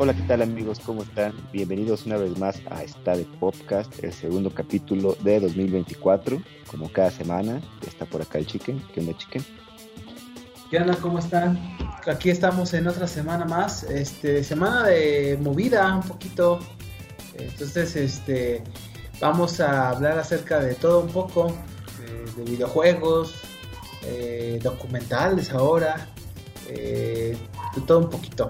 Hola, ¿qué tal amigos? ¿Cómo están? Bienvenidos una vez más a esta de Podcast, el segundo capítulo de 2024. Como cada semana, está por acá el Chicken. ¿Qué onda, Chicken? ¿Qué onda? ¿Cómo están? Aquí estamos en otra semana más, este, semana de movida un poquito. Entonces, este, vamos a hablar acerca de todo un poco, eh, de videojuegos, eh, documentales ahora, eh, de todo un poquito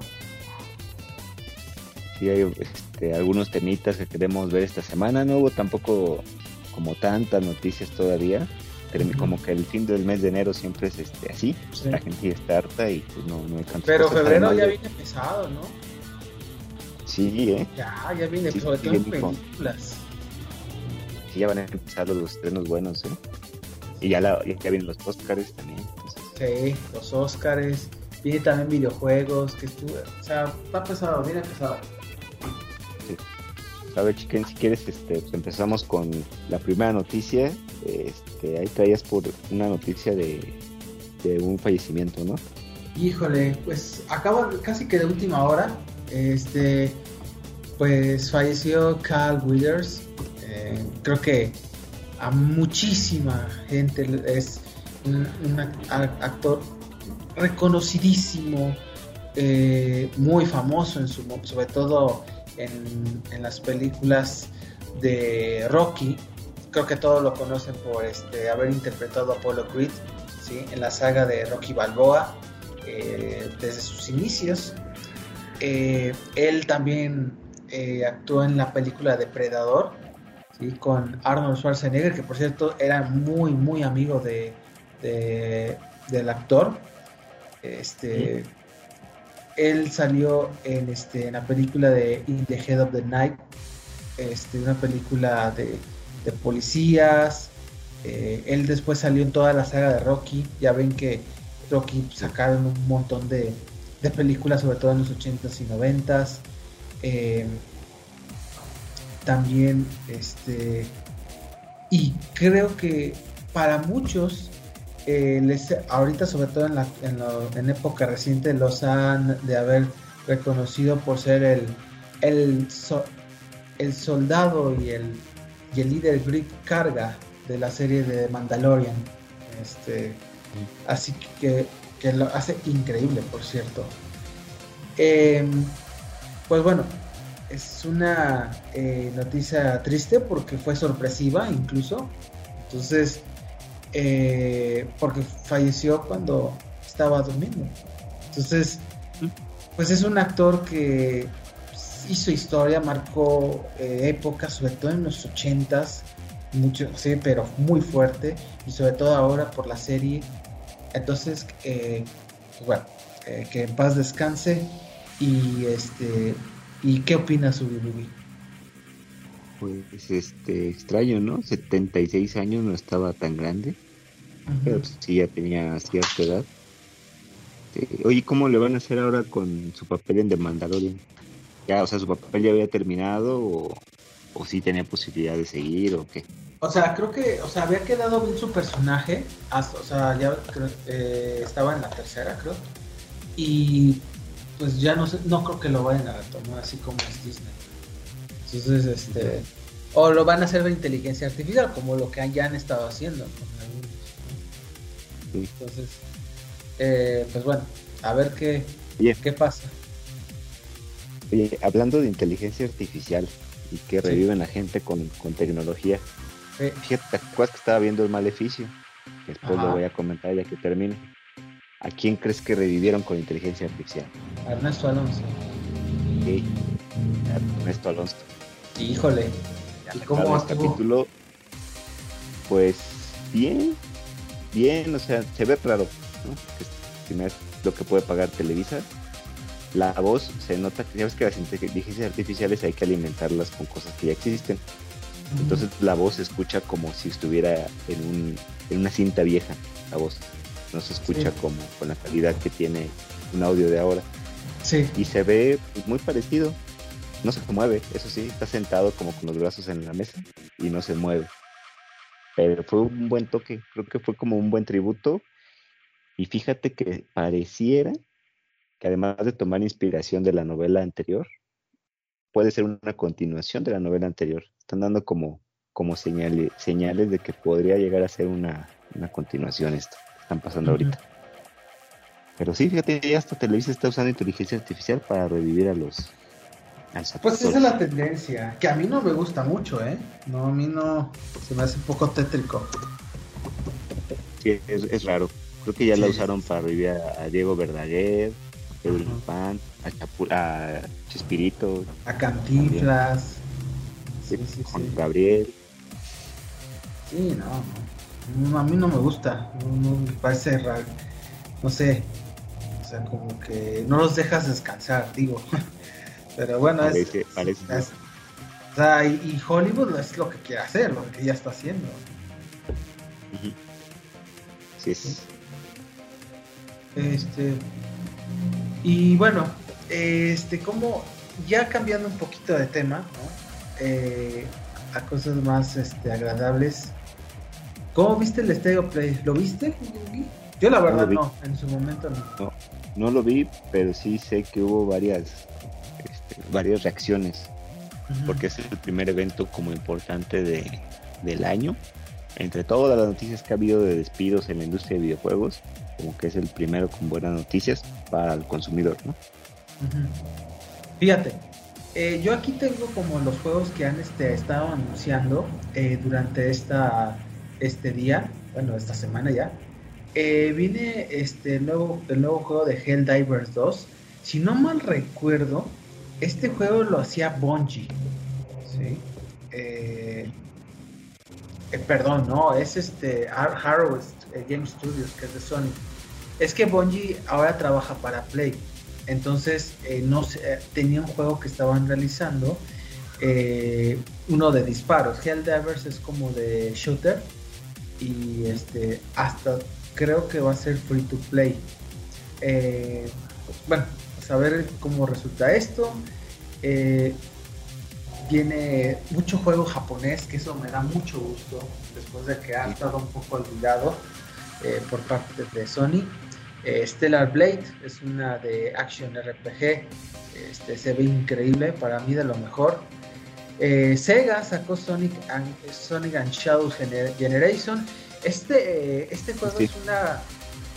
sí hay este, algunos temitas que queremos ver esta semana. No hubo tampoco como tantas noticias todavía. Como que el fin del mes de enero siempre es este así, la gente está harta y pues no, no hay tantas Pero febrero ya viene pesado, ¿no? Sí, ¿eh? Ya, ya viene, sí, sobre todo en películas. Sí, ya van a empezar los estrenos buenos, ¿eh? Y ya, la, ya vienen los Oscars también. Sí, los Oscars. Viene también videojuegos, que estuvo, o sea, está pesado, viene pesado. A ver, chiquen, si quieres, este, pues empezamos con la primera noticia. Este, ahí traías por una noticia de, un fallecimiento, ¿no? Híjole, pues acaba casi que de última hora. Este, pues falleció Carl Withers. Eh, creo que a muchísima gente es un, actor reconocidísimo, eh, muy famoso en su, sobre todo en, las películas de Rocky. Creo que todos lo conocen por este, haber interpretado a Apollo Creed en la saga de Rocky Balboa eh, desde sus inicios. Eh, él también eh, actuó en la película Depredador ¿sí? con Arnold Schwarzenegger, que por cierto era muy, muy amigo de, del actor. Este, él salió en, este, en la película de In the Head of the Night, este, una película de, policías. Eh, él después salió en toda la saga de Rocky. Ya ven que Rocky sacaron un montón de, películas, sobre todo en los 80s y 90s. Eh, también, este, y creo que para muchos eh, ahorita sobre todo en, la, en, época reciente los han de haber reconocido por ser el, soldado y el, y el líder Griff Carga de la serie de Mandalorian. Este, así que, que lo hace increíble, por cierto. Em, pues bueno, es una eh, noticia triste porque fue sorpresiva incluso. Entonces, eh, porque falleció cuando estaba durmiendo. Entonces, pues es un actor que hizo historia, marcó eh, época, sobre todo en los ochentas, mucho, sí, pero muy fuerte, y sobre todo ahora por la serie. Entonces, eh, bueno, que en paz descanse. Y este, ¿y qué opinas sobre pues este extraño, ¿no? 76 años no estaba tan grande, pero pues, sí ya tenía cierta edad. oye, ¿cómo le van a hacer ahora con su papel en The Mandalorian? Ya, o sea, su papel ya había terminado o, o sí tenía posibilidad de seguir o qué? O sea, creo que, o sea, había quedado bien su personaje, hasta, o sea, ya eh, estaba en la tercera, creo. Y pues ya no sé, no creo que lo vayan a retomar así como es Disney. Entonces, este. O lo van a hacer de inteligencia artificial, como lo que ya han estado haciendo. Entonces, eh, pues bueno, a ver qué, qué pasa. Oye, hablando de inteligencia artificial y que reviven a gente con, tecnología, fíjate, ¿te acuerdas que estaba viendo el maleficio? después lo voy a comentar ya que termine. ¿A quién crees que revivieron con inteligencia artificial? Ernesto Alonso. Sí, Ernesto Alonso. Híjole. ¿Y cómo capítulo? Pues bien, bien, o sea, se ve claro, ¿no? es lo que puede pagar Televisa. La voz se nota que ya ves que las inteligencias artificiales hay que alimentarlas con cosas que ya existen. Entonces la voz se escucha como si estuviera en, un, en una cinta vieja, la voz. No se escucha como con la calidad que tiene un audio de ahora. Sí. Y se ve muy parecido no se mueve, eso sí, está sentado como con los brazos en la mesa y no se mueve. Pero fue un buen toque, creo que fue como un buen tributo. Y fíjate que pareciera que además de tomar inspiración de la novela anterior, puede ser una continuación de la novela anterior. Están dando como, como señales, señales de que podría llegar a ser una, continuación esto. Están pasando ahorita. Pero sí, fíjate, ya hasta Televisa está usando inteligencia artificial para revivir a los. Pues esa es la tendencia, que a mí no me gusta mucho, ¿eh? No, a mí no. Se me hace un poco tétrico. Sí, es, raro. Creo que ya la usaron para revivir a, Diego Verdaguer, Pedro Infant, a, a Chespirito. A Cantinflas. Sí, sí, Juan Gabriel. Sí, no, A mí no me gusta. No, me parece raro. No sé. O sea, como que no los dejas descansar, digo. Pero bueno, es, o sea, y, Hollywood es lo que quiere hacer, lo que ya está haciendo. Sí, es. Este. Y bueno, este, como ya cambiando un poquito de tema, eh, a cosas más este, agradables. ¿Cómo viste el Stereo Play? ¿Lo viste? Yo la verdad no, en su momento no. no. lo vi, pero sí sé que hubo varias, varias reacciones, porque es el primer evento como importante de, del año. Entre todas las noticias que ha habido de despidos en la industria de videojuegos, como que es el primero con buenas noticias para el consumidor, ¿no? Fíjate, eh, yo aquí tengo como los juegos que han este, estado anunciando eh, durante esta, este día, bueno, esta semana ya. Eh, viene este nuevo, el nuevo juego de Helldivers 2. Si no mal recuerdo, este juego lo hacía Bungie. ¿sí? perdón, no, es este Harrow Game Studios, que es de Sony. Es que Bungie ahora trabaja para Play. Entonces, eh, no tenía un juego que estaban realizando, eh, uno de disparos. Helldivers es como de shooter y este hasta creo que va a ser free to play. Eh, bueno, a ver cómo resulta esto. tiene mucho juego japonés, que eso me da mucho gusto, después de que ha estado un poco olvidado por parte de Sony. Eh, Stellar Blade es una de Action RPG. Este, se ve increíble, para mí de lo mejor. Eh, Sega sacó Sonic and, Sonic and Shadow Generation. Este, eh, este juego es una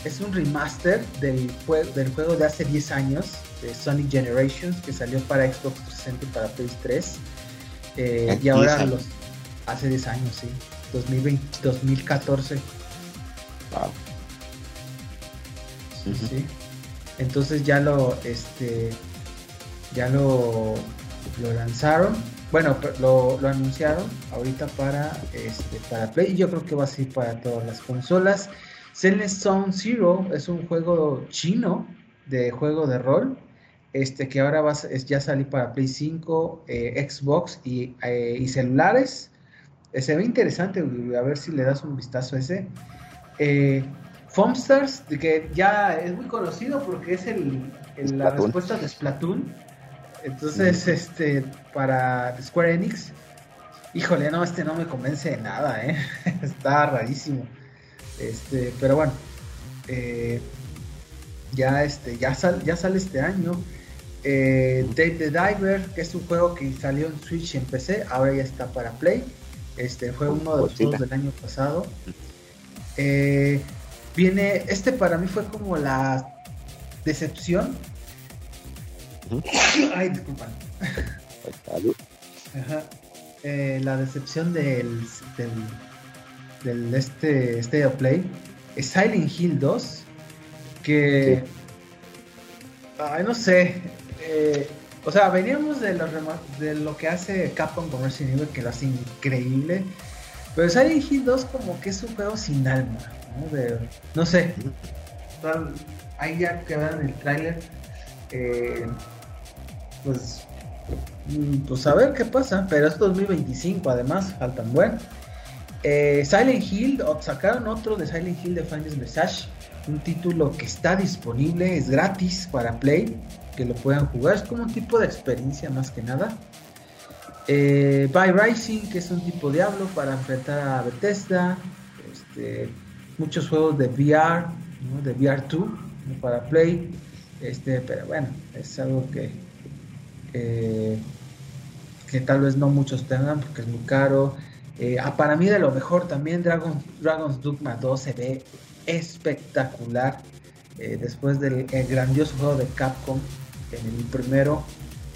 es un remaster del, del juego de hace 10 años, de Sonic Generations, que salió para Xbox 360 y para PS3. y ahora los hace 10 años, sí. 2020, 2014. Wow. Sí, Entonces ya lo, este, ya lo, lo lanzaron. Bueno, lo, lo, anunciaron ahorita para, este, para Play yo creo que va a ser para todas las consolas. Zenless Zone Zero es un juego chino de juego de rol. Este que ahora va, es, ya salir para Play 5, eh, Xbox y, eh, y celulares. Eh, se ve interesante, a ver si le das un vistazo a ese. Foamstars, que ya es muy conocido porque es el, la respuesta de Splatoon. Entonces, este, para Square Enix, híjole, no, este no me convence de nada, ¿eh? Está rarísimo. Este, pero bueno, eh, ya, este, ya, ya sale este año. Eh, Dave the Diver, que es un juego que salió en Switch y en PC, ahora ya está para Play. Este fue uno de los juegos del año pasado. Eh, Viene, este para mí fue como la decepción. Ay, disculpa. Ajá. Eh, la decepción del, del, del este State of Play es Silent Hill 2 que ay no sé eh, o sea veníamos de lo, de lo que hace Capcom con Resident Evil que lo hace increíble pero Silent Hill 2 como que es un juego sin alma ¿no? sé. Ahí ya que vean el tráiler, eh, pues, mm, pues a ver qué pasa, pero es 2025 además, faltan buen. Eh, Silent Hill, sacaron otro de Silent Hill de Final Message, un título que está disponible, es gratis para Play, que lo puedan jugar, es como un tipo de experiencia más que nada. Eh, By Rising, que es un tipo Diablo para enfrentar a Bethesda. Este, muchos juegos de VR, de VR2 para Play. Este, pero bueno, es algo que, que tal vez no muchos tengan porque es muy caro. Eh, ah, para mí de lo mejor también Dragon, Dragon's Dogma 2 se ve espectacular. Eh, después del grandioso juego de Capcom en el primero,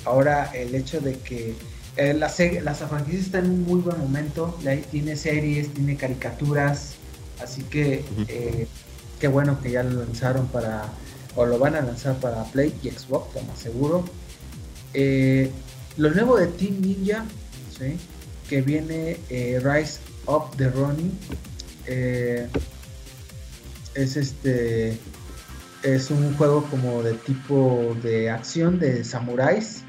ahora el hecho de que eh, la, las franquicias están en un muy buen momento, tiene series, tiene caricaturas, así que qué bueno que ya lo lanzaron para, o lo van a lanzar para Play y Xbox, lo más seguro. lo nuevo de Team Ninja, ¿sí? Que viene eh, Rise of the Ronin. Eh, es este es un juego como de tipo de acción de samuráis.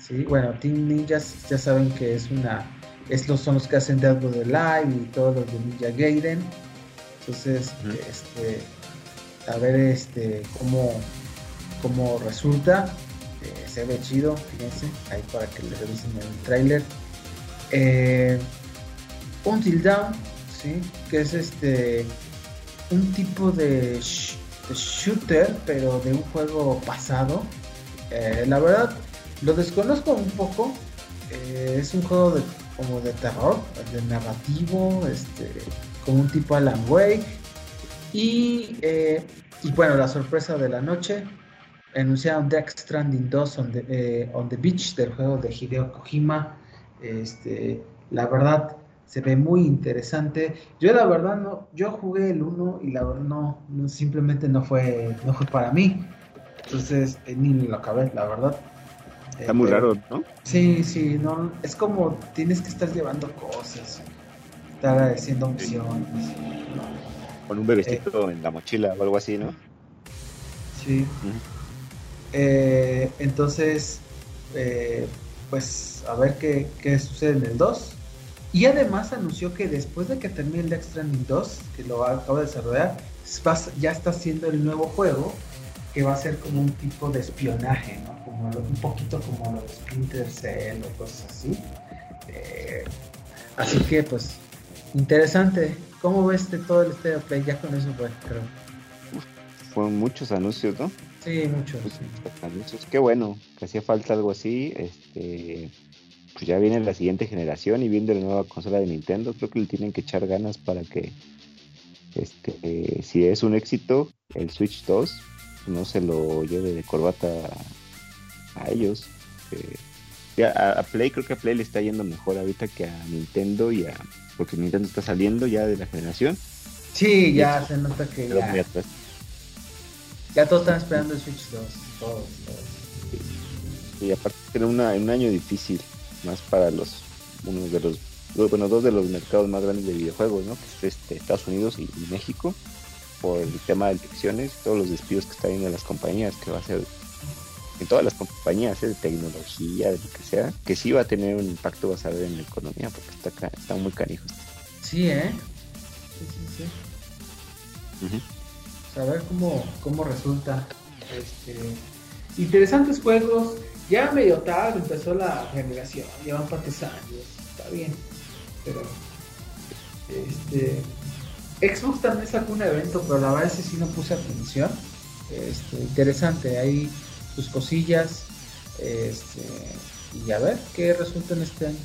¿sí? Bueno, Team Ninjas ya saben que es una. Estos son los que hacen Dead the Live y todos los de Ninja Gaiden. Entonces, este, a ver este cómo, cómo resulta. Eh, se ve chido, fíjense, ahí para que le revisen el trailer eh, Until Dawn, ¿sí? que es este un tipo de, shooter, pero de un juego pasado. Eh, la verdad, lo desconozco un poco. Eh, es un juego de, como de terror, de narrativo, este, como un tipo Alan Wake. Y, eh, y bueno, la sorpresa de la noche, anunciaron Death Stranding 2 on the, on the Beach del juego de Hideo Kojima. Este, la verdad se ve muy interesante. Yo la verdad no, yo jugué el 1 y la verdad no, simplemente no fue, no fue para mí. Entonces eh, ni lo acabé, la verdad. Está muy raro, ¿no? Sí, sí, no, es como tienes que estar llevando cosas, estar haciendo opciones. Con un bebecito eh, en la mochila o algo así, ¿no? Sí. Eh, entonces, pues a ver qué, sucede en el 2. Y además anunció que después de que termine el Death Stranding 2, que lo acaba de desarrollar, ya está haciendo el nuevo juego, que va a ser como un tipo de espionaje, ¿no? Como un poquito como los Splinter Cell o cosas así. Eh, así que pues, interesante. ¿Cómo ves de todo el Stereo Play? Ya con eso pues creo. Fueron muchos anuncios, ¿no? Sí, muchos. Qué bueno, que hacía falta algo así. Este, pues ya viene la siguiente generación y viendo la nueva consola de Nintendo, creo que le tienen que echar ganas para que, este, si es un éxito, el Switch 2 no se lo lleve de corbata a, ellos. Eh, a, Play, creo que a Play le está yendo mejor ahorita que a Nintendo y a. Porque Nintendo está saliendo ya de la generación. Sí, ya se nota que ya. Ya todos están esperando el Switch 2. Todos, Y aparte, era un año difícil más para los uno de los bueno dos de los mercados más grandes de videojuegos no que es este Estados Unidos y, México por el tema de elecciones todos los despidos que están viendo las compañías que va a ser en todas las compañías ¿eh? de tecnología de lo que sea que sí va a tener un impacto vas a ver en la economía porque está está muy canijo sí eh sí sí sí a ver cómo cómo resulta este interesantes juegos ya medio tarde empezó la generación, llevan partes años, está bien. Pero este Xbox también sacó un evento, pero la verdad es sí no puse atención. Este, interesante, hay sus cosillas. Este, y a ver qué resulta en este año.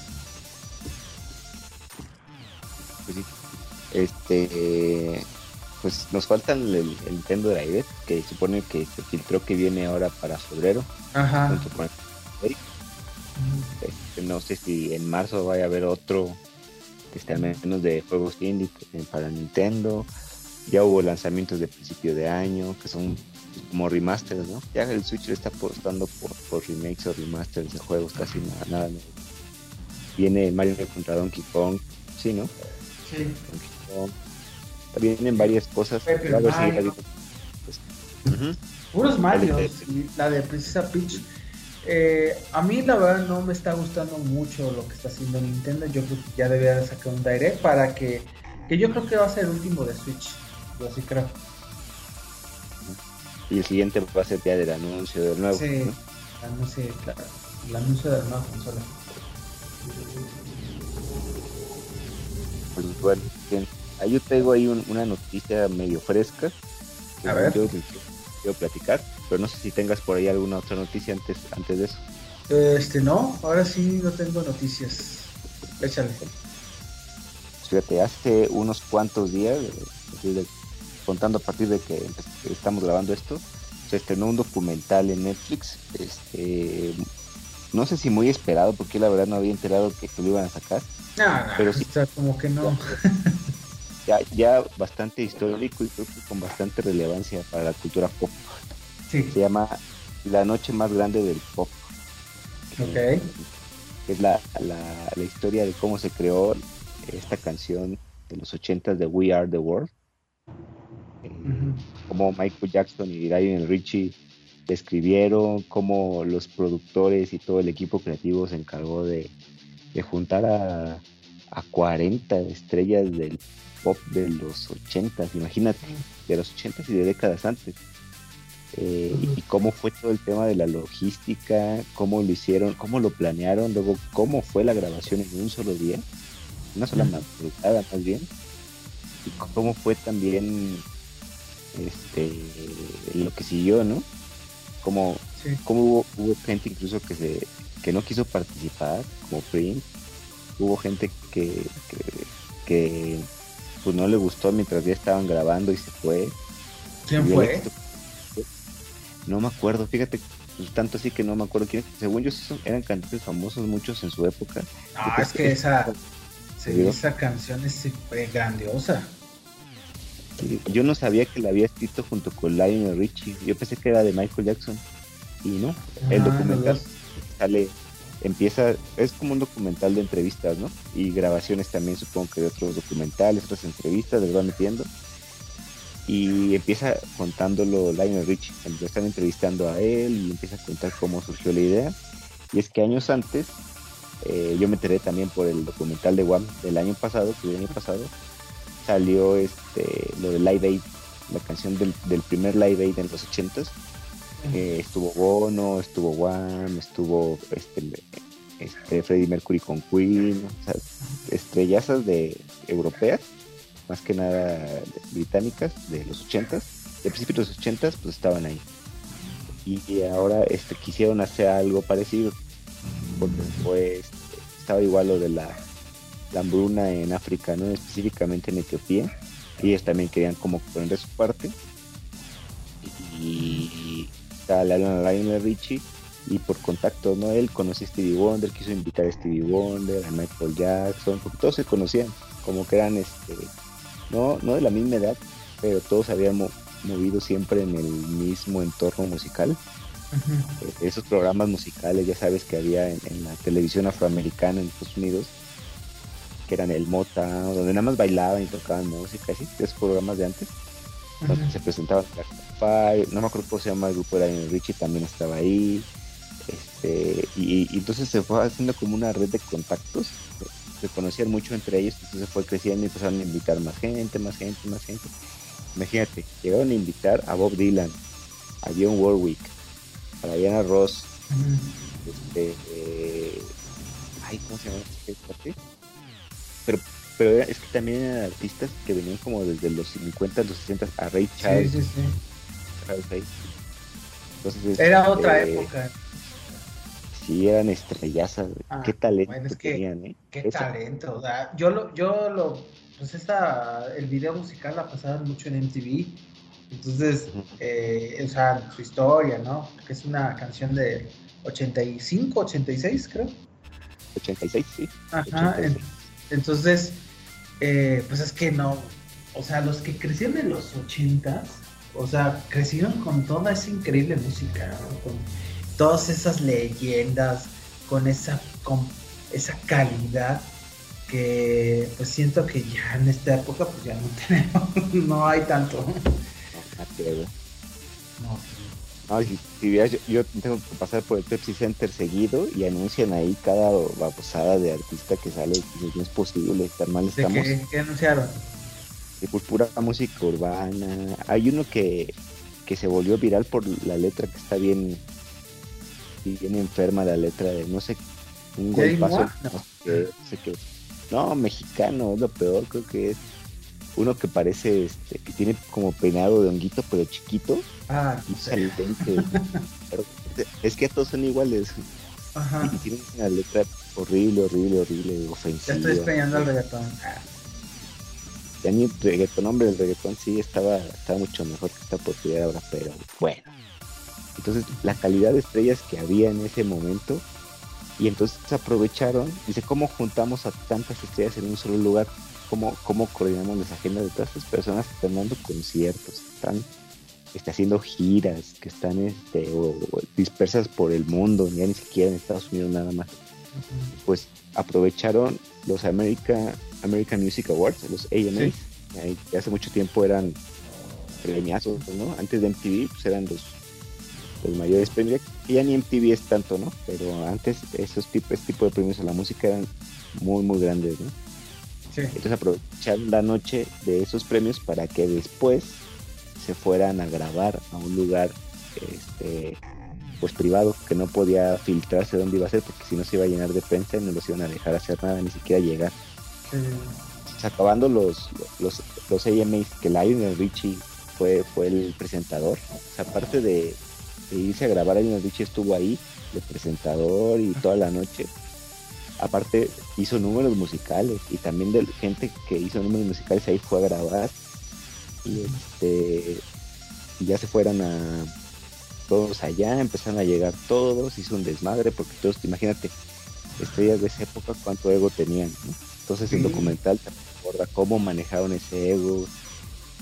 Pues este pues nos faltan el, el Nintendo Direct, que supone que se filtró que viene ahora para febrero. Ajá. Este, no sé si en marzo vaya a haber otro, este, al menos de juegos indie eh, para Nintendo. Ya hubo lanzamientos de principio de año, que son como remasters, ¿no? Ya el Switch le está apostando por, por remakes o remasters de juegos, casi nada, nada. Viene Mario contra Donkey Kong, sí, ¿no? Sí. Donkey vienen varias cosas. Puros Mario, la de Princesa Peach. Eh, a mí la verdad no me está gustando mucho lo que está haciendo Nintendo. Yo creo que ya debería sacar un direct para que, que yo creo que va a ser el último de Switch. Yo así creo. Y el siguiente va a ser ya del anuncio del nuevo. Sí, el, anuncio, el anuncio de la nueva consola. Pues bueno, bien. Ahí yo tengo ahí una noticia medio fresca. A ver. quiero platicar, pero no sé si tengas por ahí alguna otra noticia antes, antes de eso. Este, no, ahora sí no tengo noticias. Échale. Fíjate, hace unos cuantos días, contando a partir de que estamos grabando esto, se estrenó un documental en Netflix, este, no sé si muy esperado, porque la verdad no había enterado que, lo iban a sacar. pero sí, está como que no. Ya, ya bastante histórico y creo que con bastante relevancia para la cultura pop. Se llama La Noche Más Grande del Pop. Ok. es la, la, historia de cómo se creó esta canción de los ochentas de We Are the World. Eh, como Michael Jackson y Lionel Richie escribieron, cómo los productores y todo el equipo creativo se encargó de, juntar a, a 40 estrellas del pop de los 80, imagínate, de los 80 y de décadas antes. Eh, y cómo fue todo el tema de la logística, cómo lo hicieron, cómo lo planearon, luego cómo fue la grabación en un solo día, una sola madrugada más bien, y cómo fue también este lo que siguió, ¿no? Como, hubo, hubo gente incluso que se que no quiso participar, como Prince, hubo gente que, que, pues no le gustó mientras ya estaban grabando y se fue. ¿Quién fue? No me acuerdo, fíjate, pues, tanto así que no me acuerdo quién. Según yo, eran cantantes famosos muchos en su época. Ah, es que esa, esa canción es grandiosa. yo no sabía que la había escrito junto con Lionel Richie. Yo pensé que era de Michael Jackson. Y no, el ah, documental sale, empieza, es como un documental de entrevistas, ¿no? Y grabaciones también, supongo que de otros documentales, otras entrevistas, les va metiendo y empieza contándolo Lionel Richie, lo están entrevistando a él y empieza a contar cómo surgió la idea. Y es que años antes, eh, yo me enteré también por el documental de Wham del año pasado, que el año pasado salió este lo de Live Aid, la canción del, primer Live Aid en los ochentas. Eh, estuvo Bono, estuvo Wham, estuvo este, este Freddie Mercury con Queen, o estrellazas de europeas más que nada británicas de los 80 de principios de los 80 pues estaban ahí. Y ahora este, quisieron hacer algo parecido, porque pues estaba igual lo de la, hambruna en África, ¿no? específicamente en Etiopía, y ellos también querían como poner de su parte. Está la Lionel Richie y por contacto, ¿no? Él conoció a Stevie Wonder, quiso invitar a Stevie Wonder, a Michael Jackson, porque todos se conocían, como que eran este no, no de la misma edad, pero todos habíamos movido siempre en el mismo entorno musical. Eh, esos programas musicales, ya sabes que había en, la televisión afroamericana en Estados Unidos, que eran el Mota, donde nada más bailaban y tocaban música, así, esos programas de antes. Se presentaban no me acuerdo cómo se llama el grupo, era Richie también estaba ahí. Este, y, y, entonces se fue haciendo como una red de contactos se conocían mucho entre ellos, entonces fue creciendo y empezaron a invitar más gente, más gente, más gente. Imagínate, llegaron a invitar a Bob Dylan, a John Warwick, a Diana Ross, este, eh, ay, ¿cómo se llama este Pero, pero es que también eran artistas que venían como desde los 50, los 60 a Ray Charles. Sí, sí, sí. Era otra eh, época sí eran estrellazas. Ah, qué talento tenían, ¿eh? Qué talento. O sea, yo lo, yo lo, pues esta, el video musical la pasaban mucho en MTV. Entonces, eh, o sea, su historia, ¿no? Que es una canción de 85, 86, creo. 86, sí. Ajá. Entonces, eh, pues es que no, o sea, los que crecieron en los 80 o sea, crecieron con toda esa increíble música. Con, todas esas leyendas con esa, con esa calidad que pues siento que ya en esta época pues ya no tenemos, no hay tanto. No, si, si yo, yo, tengo que pasar por el Pepsi Center seguido y anuncian ahí cada babosada de artista que sale y no es posible, estar mal estamos. Qué, ¿Qué, anunciaron? De pues pura música urbana. Hay uno que, que se volvió viral por la letra que está bien bien enferma la letra de no sé, un golpazo. No. sé qué. no, mexicano, es lo peor, creo que es. Uno que parece, este, que tiene como peinado de honguito, pero chiquito. Ah, es que todos son iguales. Ajá. Y tienen una letra horrible, horrible, horrible, ofensiva. Ya estoy extrañando el reggaetón. Ya ni el reggaetón, hombre, el reggaetón sí estaba, estaba mucho mejor que esta oportunidad ahora, pero bueno. Entonces, la calidad de estrellas que había en ese momento, y entonces aprovecharon, dice, ¿cómo juntamos a tantas estrellas en un solo lugar? ¿Cómo, cómo coordinamos las agendas de todas estas personas que están dando conciertos, están está haciendo giras, que están este, dispersas por el mundo, ya ni siquiera en Estados Unidos nada más? Pues aprovecharon los America, American Music Awards, los AMAs, que hace mucho tiempo eran premiazos, ¿no? Antes de MTV, pues eran los, los mayores premios, ya ni MTV es tanto, ¿no? Pero antes esos tipos, este tipo de premios a la música eran muy, muy grandes, ¿no? Entonces aprovecharon la noche de esos premios para que después se fueran a grabar a un lugar este, pues privado que no podía filtrarse dónde iba a ser porque si no se iba a llenar de prensa y no los iban a dejar hacer nada, ni siquiera llegar. acabando los, los, los AMAs que Lionel Richie fue, fue el presentador, aparte de, irse a grabar, Lionel Richie estuvo ahí de presentador y toda la noche. Aparte hizo números musicales y también de gente que hizo números musicales ahí fue a grabar y este ya se fueron a todos allá, empezaron a llegar todos, hizo un desmadre, porque todos, imagínate, estrellas de esa época, cuánto ego tenían, Entonces el documental te recuerda cómo manejaron ese ego,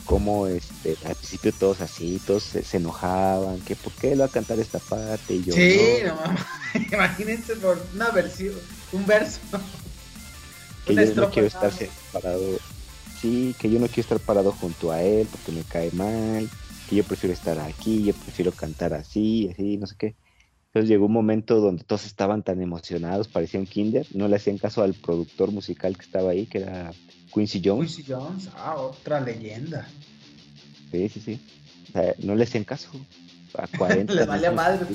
cómo este, al principio todos así, todos se, enojaban, que por qué lo va a cantar esta parte y yo Sí, no, imagínense por una versión, un verso. Que yo no quiero estar parado, sí, que yo no quiero estar parado junto a él porque me cae mal que yo prefiero estar aquí, yo prefiero cantar así, así, no sé qué. Entonces llegó un momento donde todos estaban tan emocionados, parecían kinder, no le hacían caso al productor musical que estaba ahí, que era Quincy Jones. Quincy Jones, ah, otra leyenda. Sí, sí, sí. O sea, no le hacían caso. A 40. le valía madre.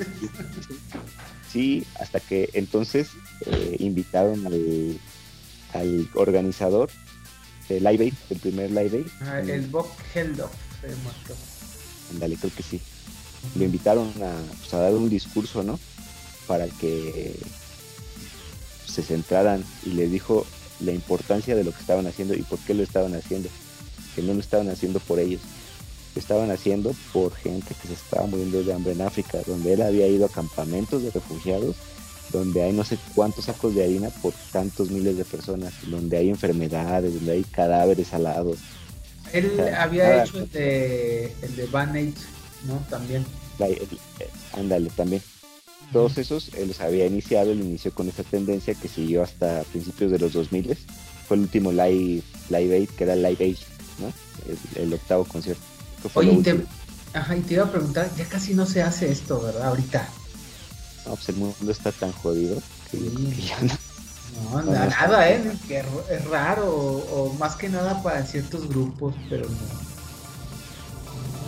Sí, hasta que entonces eh, invitaron al, al organizador de Live Aid, el primer Live Aid. Ah, el Bob Geldof se Ándale, creo que sí. Lo invitaron pues, a, dar un discurso, ¿no? Para que se centraran y le dijo la importancia de lo que estaban haciendo y por qué lo estaban haciendo. Que no lo estaban haciendo por ellos. Lo estaban haciendo por gente que se estaba muriendo de hambre en África, donde él había ido a campamentos de refugiados, donde hay no sé cuántos sacos de harina por tantos miles de personas, donde hay enfermedades, donde hay cadáveres alados, él había hecho el de, el de Van ¿no? También. ándale, también. Todos esos él los había iniciado, él inició con esa tendencia que siguió hasta principios de los 2000. Fue el último Live, live Aid, que era Live Aid, ¿no? El, octavo concierto. Oye, te, ajá, y te iba a preguntar, ya casi no se hace esto, ¿verdad? Ahorita. No, pues el mundo está tan jodido que, ya no, no, nada, ¿eh? es raro, o, más que nada para ciertos grupos, pero no.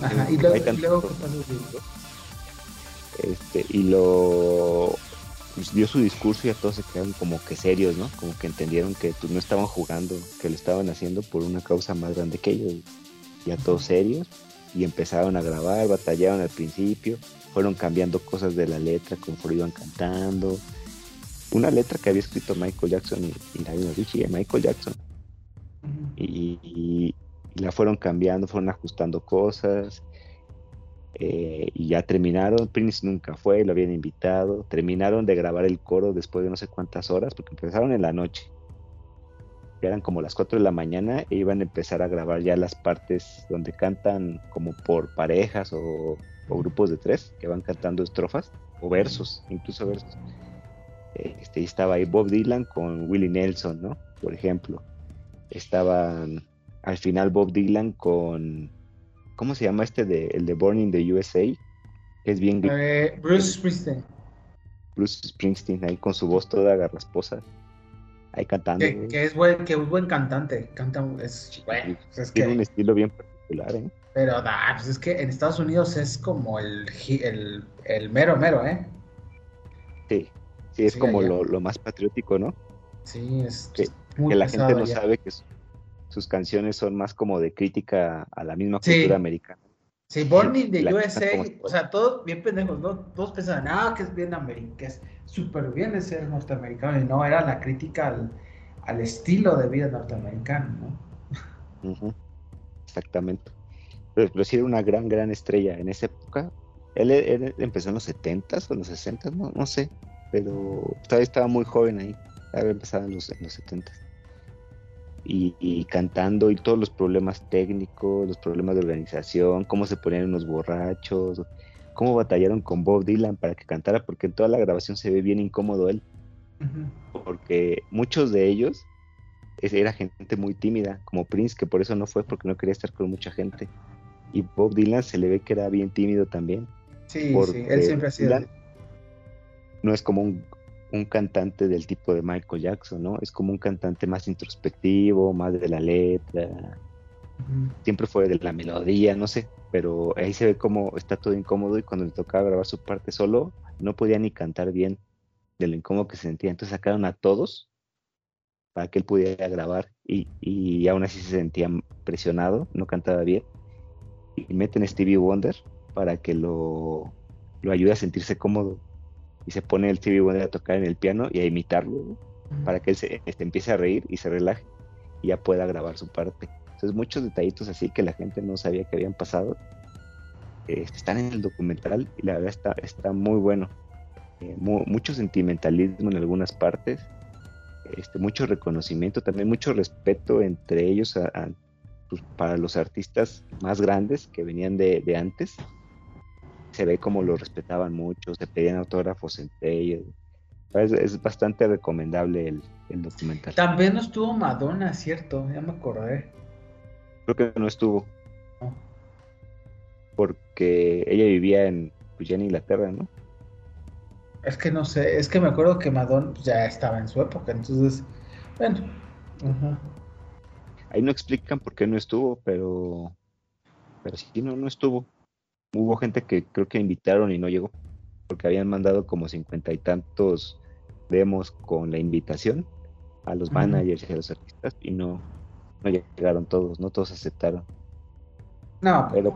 Ajá, y luego, este, y lo pues, dio su discurso y a todos se quedaron como que serios, ¿no? Como que entendieron que pues, no estaban jugando, que lo estaban haciendo por una causa más grande que ellos. Y a todos serios. Y empezaron a grabar, batallaron al principio, fueron cambiando cosas de la letra conforme iban cantando una letra que había escrito Michael Jackson y, y Lionel Richie, Michael Jackson. y, la fueron cambiando, fueron ajustando cosas. Eh, y ya terminaron. Prince nunca fue, lo habían invitado. Terminaron de grabar el coro después de no sé cuántas horas, porque empezaron en la noche. eran como las 4 de la mañana e iban a empezar a grabar ya las partes donde cantan como por parejas o, o grupos de tres que van cantando estrofas o versos, incluso versos. Este, estaba ahí Bob Dylan con Willie Nelson, ¿no? Por ejemplo. Estaba al final Bob Dylan con. ¿Cómo se llama este de el de Born in the USA? Que es bien. Eh, Bruce Springsteen. Bruce Springsteen ahí con su voz toda garrasposa. Ahí cantando. Que, es buen, que es buen cantante. Canta, es, bueno, pues tiene un estilo bien particular, ¿eh? Pero pues es que en Estados Unidos es como el, el, el mero mero, ¿eh? Sí. Sí, es como lo, más patriótico, ¿no? Sí, es que, la gente no sabe que su, sus canciones son más como de crítica a la misma cultura americana. Sí, Born in the USA, o sea, todos bien pendejos, ¿no? Todos pensaban, ah, que es bien americano, que es súper bien de ser norteamericano, y no, era la crítica al, estilo de vida norteamericano, ¿no? Exactamente. Pero, sí era una gran, gran estrella en esa época. Él, empezó en los 70s o en los 60s, no, no sé, pero todavía estaba muy joven ahí, había empezado en los, en los 70s y, cantando y todos los problemas técnicos, los problemas de organización, cómo se ponían unos borrachos, cómo batallaron con Bob Dylan para que cantara, porque en toda la grabación se ve bien incómodo él, porque muchos de ellos era gente muy tímida, como Prince, que por eso no fue, porque no quería estar con mucha gente. Y Bob Dylan se le ve que era bien tímido también. Sí, sí, él siempre ha sido. no es como un, un cantante del tipo de Michael Jackson, ¿no? Es como un cantante más introspectivo, más de la letra. Siempre fue de la melodía, no sé, pero ahí se ve como está todo incómodo y cuando le tocaba grabar su parte solo, no podía ni cantar bien de lo incómodo que se sentía. Entonces sacaron a todos para que él pudiera grabar y, y aún así se sentía presionado, no cantaba bien. Y meten a Stevie Wonder para que lo, lo ayude a sentirse cómodo y se pone el TV Wonder a tocar en el piano y a imitarlo para que él se este, empiece a reír y se relaje y ya pueda grabar su parte. Entonces muchos detallitos así que la gente no sabía que habían pasado este, están en el documental y la verdad está, está muy bueno. Eh, mucho sentimentalismo en algunas partes, este, mucho reconocimiento, también mucho respeto entre ellos pues, para los artistas más grandes que venían de, de antes se ve como lo respetaban mucho, se pedían autógrafos entre ellos. Es, bastante recomendable el, documental. También no estuvo Madonna, ¿cierto? Ya me acordé. Creo que no estuvo. Porque ella vivía en, pues, en Inglaterra, ¿no? Es que no sé, es que me acuerdo que Madonna ya estaba en su época, entonces, bueno. Ahí no explican por qué no estuvo, pero, pero sí, no, no estuvo hubo gente que creo que invitaron y no llegó, porque habían mandado como cincuenta y tantos demos con la invitación a los managers y a los artistas y no, no llegaron todos, no todos aceptaron. No, pero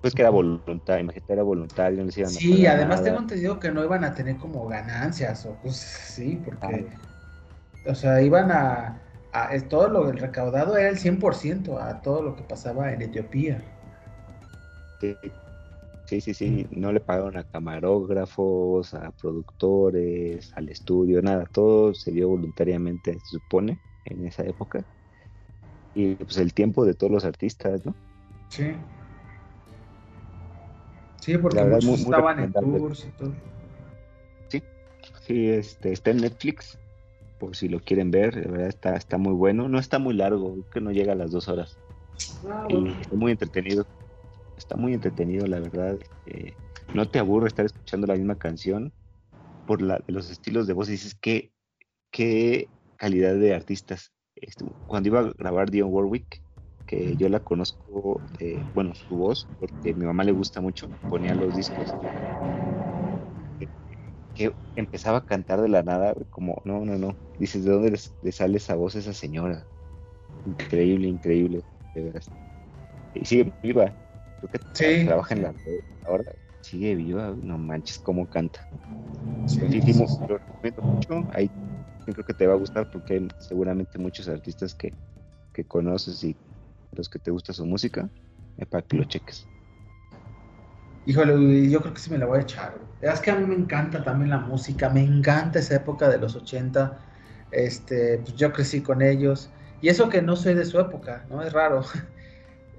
pues que era voluntario, imagínate, era voluntario, no Sí, además tengo entendido que no iban a tener como ganancias o pues sí, porque, ah. o sea, iban a, a, todo lo del recaudado era el 100% a todo lo que pasaba en Etiopía. Sí, sí, sí, no le pagaron a camarógrafos, a productores, al estudio, nada, todo se dio voluntariamente, se supone, en esa época. Y pues el tiempo de todos los artistas, ¿no? Sí. Sí, porque muchos estaban en tours y todo. Sí, sí, este, está en Netflix, por si lo quieren ver, de verdad está, está muy bueno, no está muy largo, que no llega a las dos horas. Ah, y está muy entretenido está muy entretenido, la verdad. Eh, no te aburre estar escuchando la misma canción por la, los estilos de voz. Y dices, qué, qué calidad de artistas. Este, cuando iba a grabar Dion Warwick, que yo la conozco, de, bueno, su voz, porque a mi mamá le gusta mucho, ponía los discos, que empezaba a cantar de la nada, como, no, no, no, dices, ¿de dónde le sale esa voz a esa señora? Increíble, increíble, de veras. Y sigue viva, Creo que sí. trabaja en la ahora sigue viva, no manches cómo canta. Sí, lo recomiendo mucho. Ahí creo que te va a gustar porque hay seguramente muchos artistas que, que conoces y los que te gusta su música, es para que lo cheques. Híjole, yo creo que sí me la voy a echar. Es que a mí me encanta también la música, me encanta esa época de los 80. Este, pues yo crecí con ellos. Y eso que no soy de su época, ¿no? Es raro.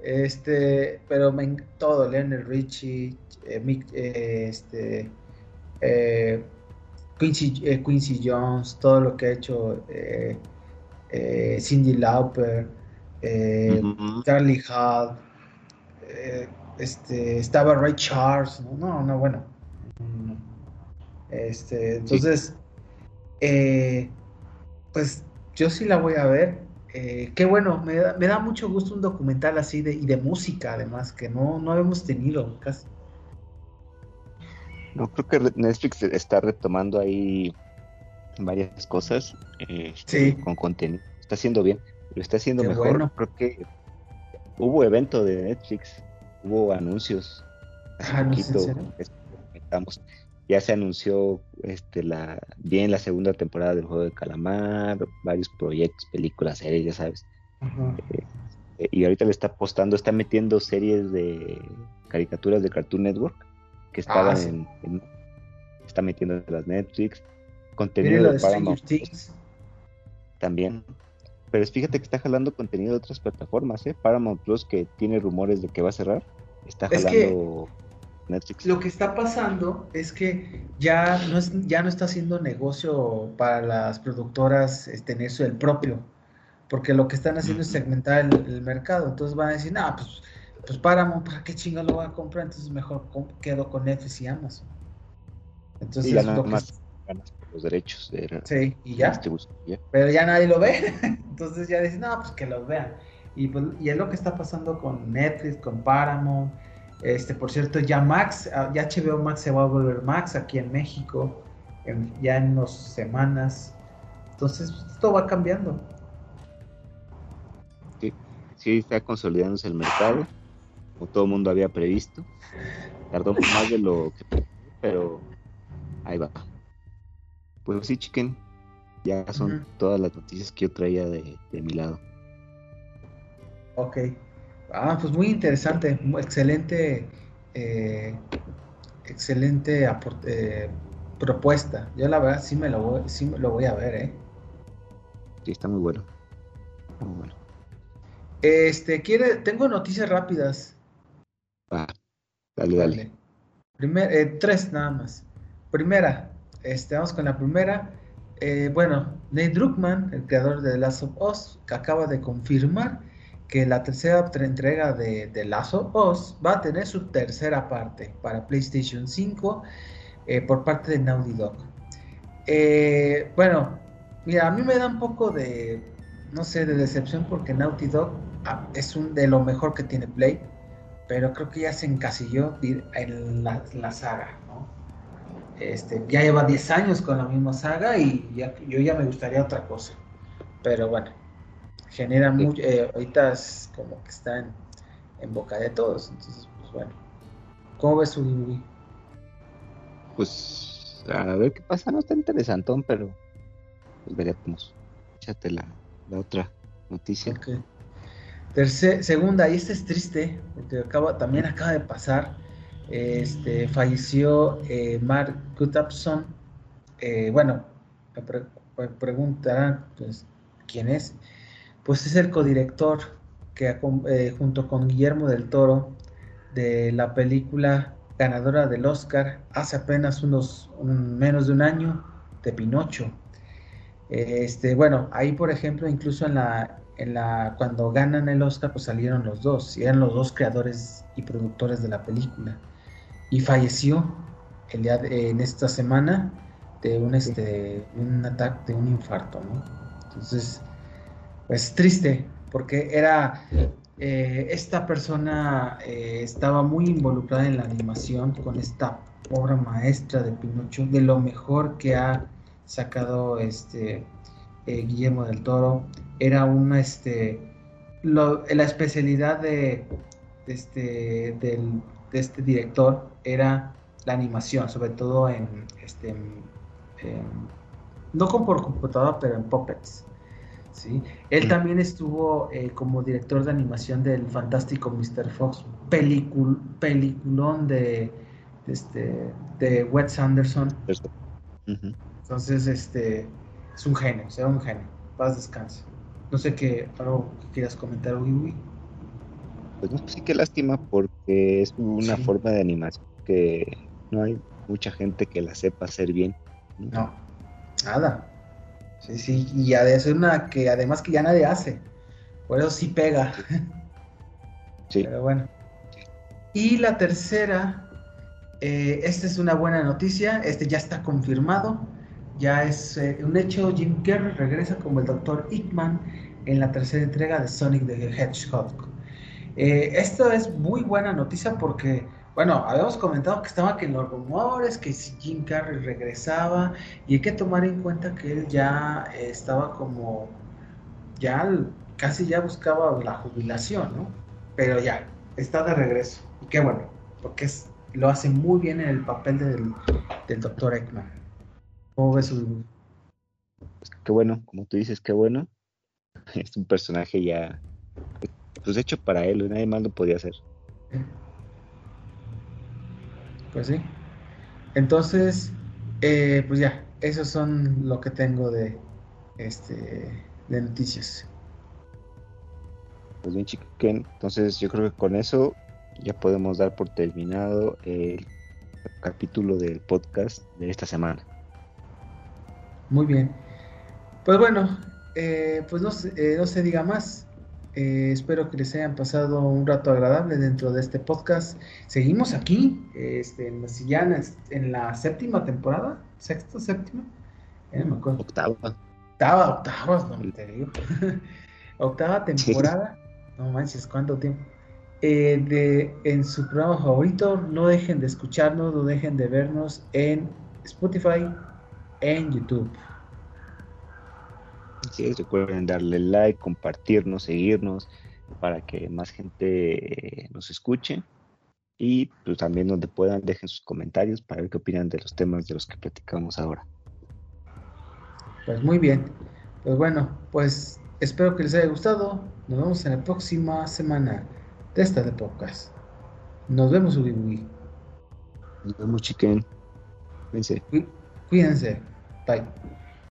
Este, pero me, todo, Leonard Richie, eh, eh, este, eh, Quincy, Quincy Jones, todo lo que ha hecho Cindy Lauper, Charlie Hall, este, estaba Ray Charles, no, no, bueno. Este, entonces, pues yo sí la voy a ver eh, qué bueno, me da, mucho gusto un documental así de, y de música además, que no, no hemos tenido casi. No, creo que Netflix está retomando ahí varias cosas este, con contenido. Está haciendo bien. lo está haciendo mejor. Creo que hubo evento de Netflix, hubo anuncios. Ah, ya se anunció este la bien la segunda temporada del juego de calamar, varios proyectos, películas, series, ya sabes. Eh, eh, y ahorita le está apostando, está metiendo series de caricaturas de Cartoon Network que estaban ah, en, está metiendo las Netflix, contenido de Paramount también. Pero fíjate que está jalando contenido de otras plataformas, ¿eh? Paramount Plus que tiene rumores de que va a cerrar, está jalando Netflix. Lo que está pasando es que ya no es ya no está haciendo negocio para las productoras este, tener eso el propio, porque lo que están haciendo es segmentar el, mercado, entonces van a decir, "No, pues pues Paramount, ¿para qué chingo lo voy a comprar? Entonces mejor quedo con Netflix y Amazon." Entonces, ya nada más ganas por los derechos de Sí, y ya. Pero ya nadie lo ve. Entonces ya dicen, no, pues que los vean. Y, pues, y es lo que está pasando con Netflix, con Paramount. Este, por cierto, ya Max, ah, ya HBO Max se va a volver Max aquí en México, ya en unas semanas. Entonces, esto va cambiando. Sí, sí, está consolidándose el mercado, como todo el mundo había previsto. Tardó más de lo que pero Ahí va. Pues sí, chiquen. Ya son todas las noticias que yo traía de, mi lado. Ok. Ah, pues muy interesante. Excelente. Eh, excelente eh, propuesta. Yo la verdad sí me lo voy, sí lo voy a ver, ¿eh? Sí, está muy bueno. Muy bueno. Este, quiere, tengo noticias rápidas. Ah, dale, dale. Primer, eh, tres nada más. Primera, este, vamos con la primera. Eh, bueno, Nate Druckmann, el creador de The Last of Us, acaba de confirmar que la tercera entrega de The Last of va a tener su tercera parte para PlayStation 5 eh, por parte de Naughty Dog. Eh, bueno, mira, a mí me da un poco de, no sé, de decepción porque Naughty Dog ah, es un de lo mejor que tiene Play, pero creo que ya se encasilló en la saga. Este, ya lleva 10 años con la misma saga y yo ya me gustaría otra cosa. Pero bueno, genera mucho, eh, ahorita es como que está en, boca de todos. Entonces, pues bueno. ¿Cómo ves su Pues a ver qué pasa, no está interesantón, pero pues veremos. Échate la, la otra noticia. segunda, y esta es triste, porque acaba, también acaba de pasar este, falleció eh, Mark Gustafson. Eh, bueno, me, preguntarán pues, quién es. Pues es el codirector que eh, junto con Guillermo del Toro de la película ganadora del Oscar hace apenas unos menos de un año de Pinocho. Este, bueno, ahí por ejemplo, incluso en la, en la cuando ganan el Oscar, pues salieron los dos, y eran los dos creadores y productores de la película y falleció el día en esta semana de un este un ataque de un infarto entonces pues triste porque era eh, esta persona eh, estaba muy involucrada en la animación con esta obra maestra de Pinocho de lo mejor que ha sacado este eh, Guillermo del Toro era una este la especialidad de, este del de este director era la animación, sobre todo en, este, no como por computadora, pero en puppets. ¿Sí? Él también estuvo eh, como director de animación del fantástico Mr. Fox, peliculón de, este, de Wes Anderson. Entonces, este, es un genio, será un genio. Paz, descanse. No sé qué, algo que quieras comentar, Wiwi. Pues no, sí, qué lástima porque es una forma de animación que no hay mucha gente que la sepa hacer bien. No, nada. Sí, sí, y es una que además que ya nadie hace. Por eso sí pega. Sí. Pero bueno. Y la tercera, eh, esta es una buena noticia, este ya está confirmado, ya es eh, un hecho, Jim Carrey regresa como el Dr. Hickman en la tercera entrega de Sonic the Hedgehog. Eh, esto es muy buena noticia porque, bueno, habíamos comentado que estaba que los rumores, que si Jim Carrey regresaba, y hay que tomar en cuenta que él ya estaba como, ya casi ya buscaba la jubilación, ¿no? Pero ya, está de regreso. Y qué bueno, porque es, lo hace muy bien en el papel del, del doctor Ekman. ¿Cómo ves su... Pues qué bueno, como tú dices, qué bueno. Es un personaje ya, pues hecho para él, nadie más lo podía hacer. Pues sí. Entonces, eh, pues ya, esos son lo que tengo de, este, de noticias. Pues bien, chiquen, entonces yo creo que con eso ya podemos dar por terminado el capítulo del podcast de esta semana. Muy bien. Pues bueno, eh, pues no, eh, no se diga más. Eh, espero que les hayan pasado un rato agradable dentro de este podcast. Seguimos aquí, este, en, ya en, la séptima temporada, sexta, séptima, Octava. Octava, octava, no te digo. octava temporada. No manches, ¿cuánto tiempo? Eh, de, en su programa favorito. No dejen de escucharnos, no dejen de vernos en Spotify, en YouTube. Recuerden darle like, compartirnos, seguirnos para que más gente eh, nos escuche y pues también donde puedan dejen sus comentarios para ver qué opinan de los temas de los que platicamos ahora. Pues muy bien. Pues bueno, pues espero que les haya gustado. Nos vemos en la próxima semana de esta de podcast. Nos vemos, Ubi Nos vemos, chiquen. Cuídense. Bye.